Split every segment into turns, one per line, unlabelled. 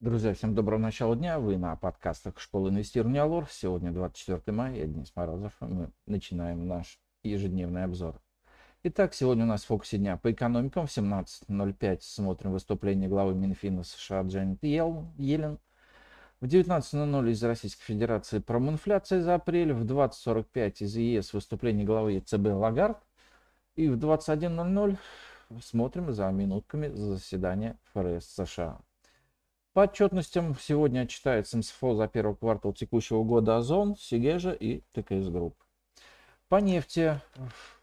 Друзья, всем доброго начала дня. Вы на подкастах школы инвестирования Алор. Сегодня 24 мая, я Денис Морозов, и мы начинаем наш ежедневный обзор. Итак, сегодня у нас в фокусе дня по экономикам. В 17.05 смотрим выступление главы Минфина США Джанет Йеллен. В 19.00 из Российской Федерации проминфляция за апрель. В 20.45 из ЕС выступление главы ЕЦБ Лагард. И в 21.00 смотрим за минутками заседания ФРС США. По отчетностям сегодня отчитается МСФО за первый квартал текущего года Озон, Сегежа и ТКС Групп. По нефти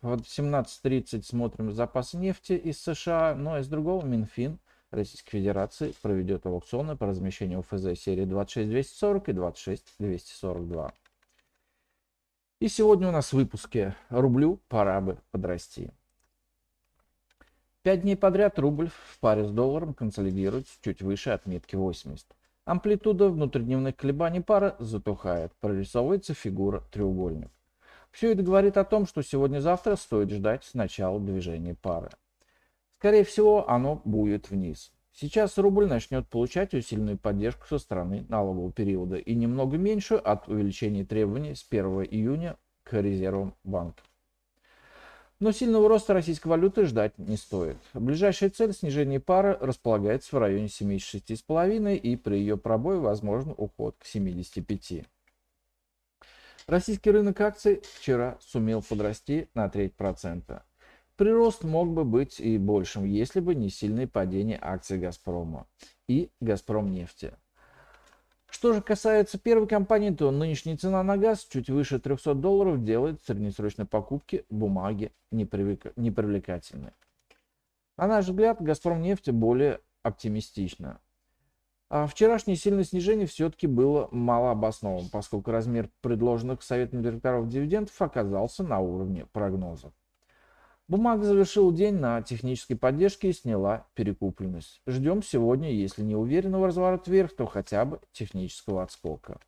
в 17.30 смотрим запасы нефти из США, ну и из другого Минфин Российской Федерации проведет аукционы по размещению ОФЗ серии 26240 и 26242. И сегодня у нас в выпуске «Рублю пора бы подрасти». Пять дней подряд рубль в паре с долларом консолидируется чуть выше отметки 80. Амплитуда внутридневных колебаний пары затухает, прорисовывается фигура треугольник. Все это говорит о том, что сегодня-завтра стоит ждать начала движения пары. Скорее всего, оно будет вниз. Сейчас рубль начнет получать усиленную поддержку со стороны налогового периода и немного меньшую от увеличения требований с 1 июня к резервам банка. Но сильного роста российской валюты ждать не стоит. Ближайшая цель снижения пары располагается в районе 76,5 и при ее пробое возможен уход к 75. Российский рынок акций вчера сумел подрасти на треть процента. Прирост мог бы быть и большим, если бы не сильное падение акций «Газпрома» и «Газпром нефти». Что же касается первой компании, то нынешняя цена на газ чуть выше 300 долларов делает среднесрочной покупки бумаги непривлекательной. На наш взгляд, Газпром нефть более оптимистично. А вчерашнее сильное снижение все-таки было мало обоснованным, поскольку размер предложенных Советом директоров дивидендов оказался на уровне прогнозов. Бумага завершил день на технической поддержке и сняла перекупленность. Ждем сегодня, если не уверенного разворота вверх, то хотя бы технического отскока.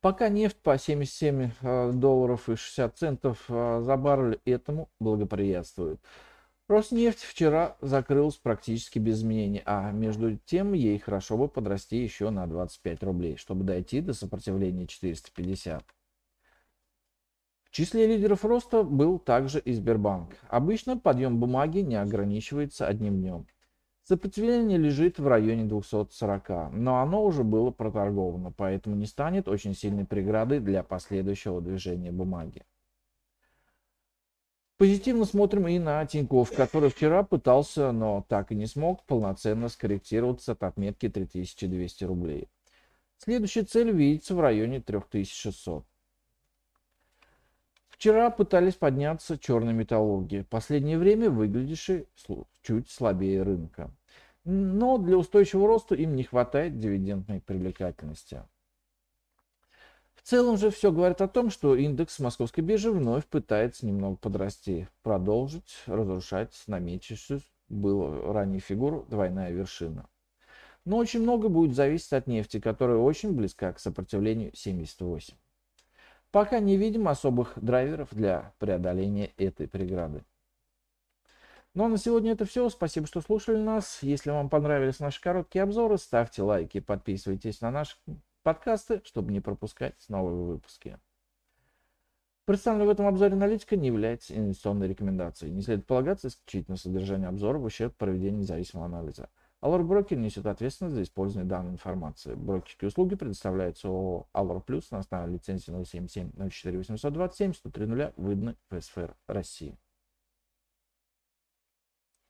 Пока нефть по 77 э, долларов и 60 центов э, за баррель этому благоприятствует. Роснефть вчера закрылась практически без изменений, а между тем ей хорошо бы подрасти еще на 25 рублей, чтобы дойти до сопротивления 450. Числе лидеров роста был также и Сбербанк. Обычно подъем бумаги не ограничивается одним днем. Сопротивление лежит в районе 240, но оно уже было проторговано, поэтому не станет очень сильной преградой для последующего движения бумаги. Позитивно смотрим и на Тинькофф, который вчера пытался, но так и не смог полноценно скорректироваться от отметки 3200 рублей. Следующая цель видится в районе 3600. Вчера пытались подняться черные металлурги, последнее время выглядевшие чуть слабее рынка. Но для устойчивого роста им не хватает дивидендной привлекательности. В целом же все говорит о том, что индекс московской биржи вновь пытается немного подрасти, продолжить разрушать намечившуюся было ранее фигуру двойная вершина. Но очень много будет зависеть от нефти, которая очень близка к сопротивлению 78. Пока не видим особых драйверов для преодоления этой преграды. Ну а на сегодня это все. Спасибо, что слушали нас. Если вам понравились наши короткие обзоры, ставьте лайки, подписывайтесь на наши подкасты, чтобы не пропускать новые выпуски. Представленная в этом обзоре аналитика не является инвестиционной рекомендацией. Не следует полагаться исключительно содержание обзора в ущерб проведению независимого анализа. Allure Broker несет ответственность за использование данной информации. Брокерские услуги предоставляются ООО Allure Plus на основе лицензии 077 04 827 130 выданной в СФР России.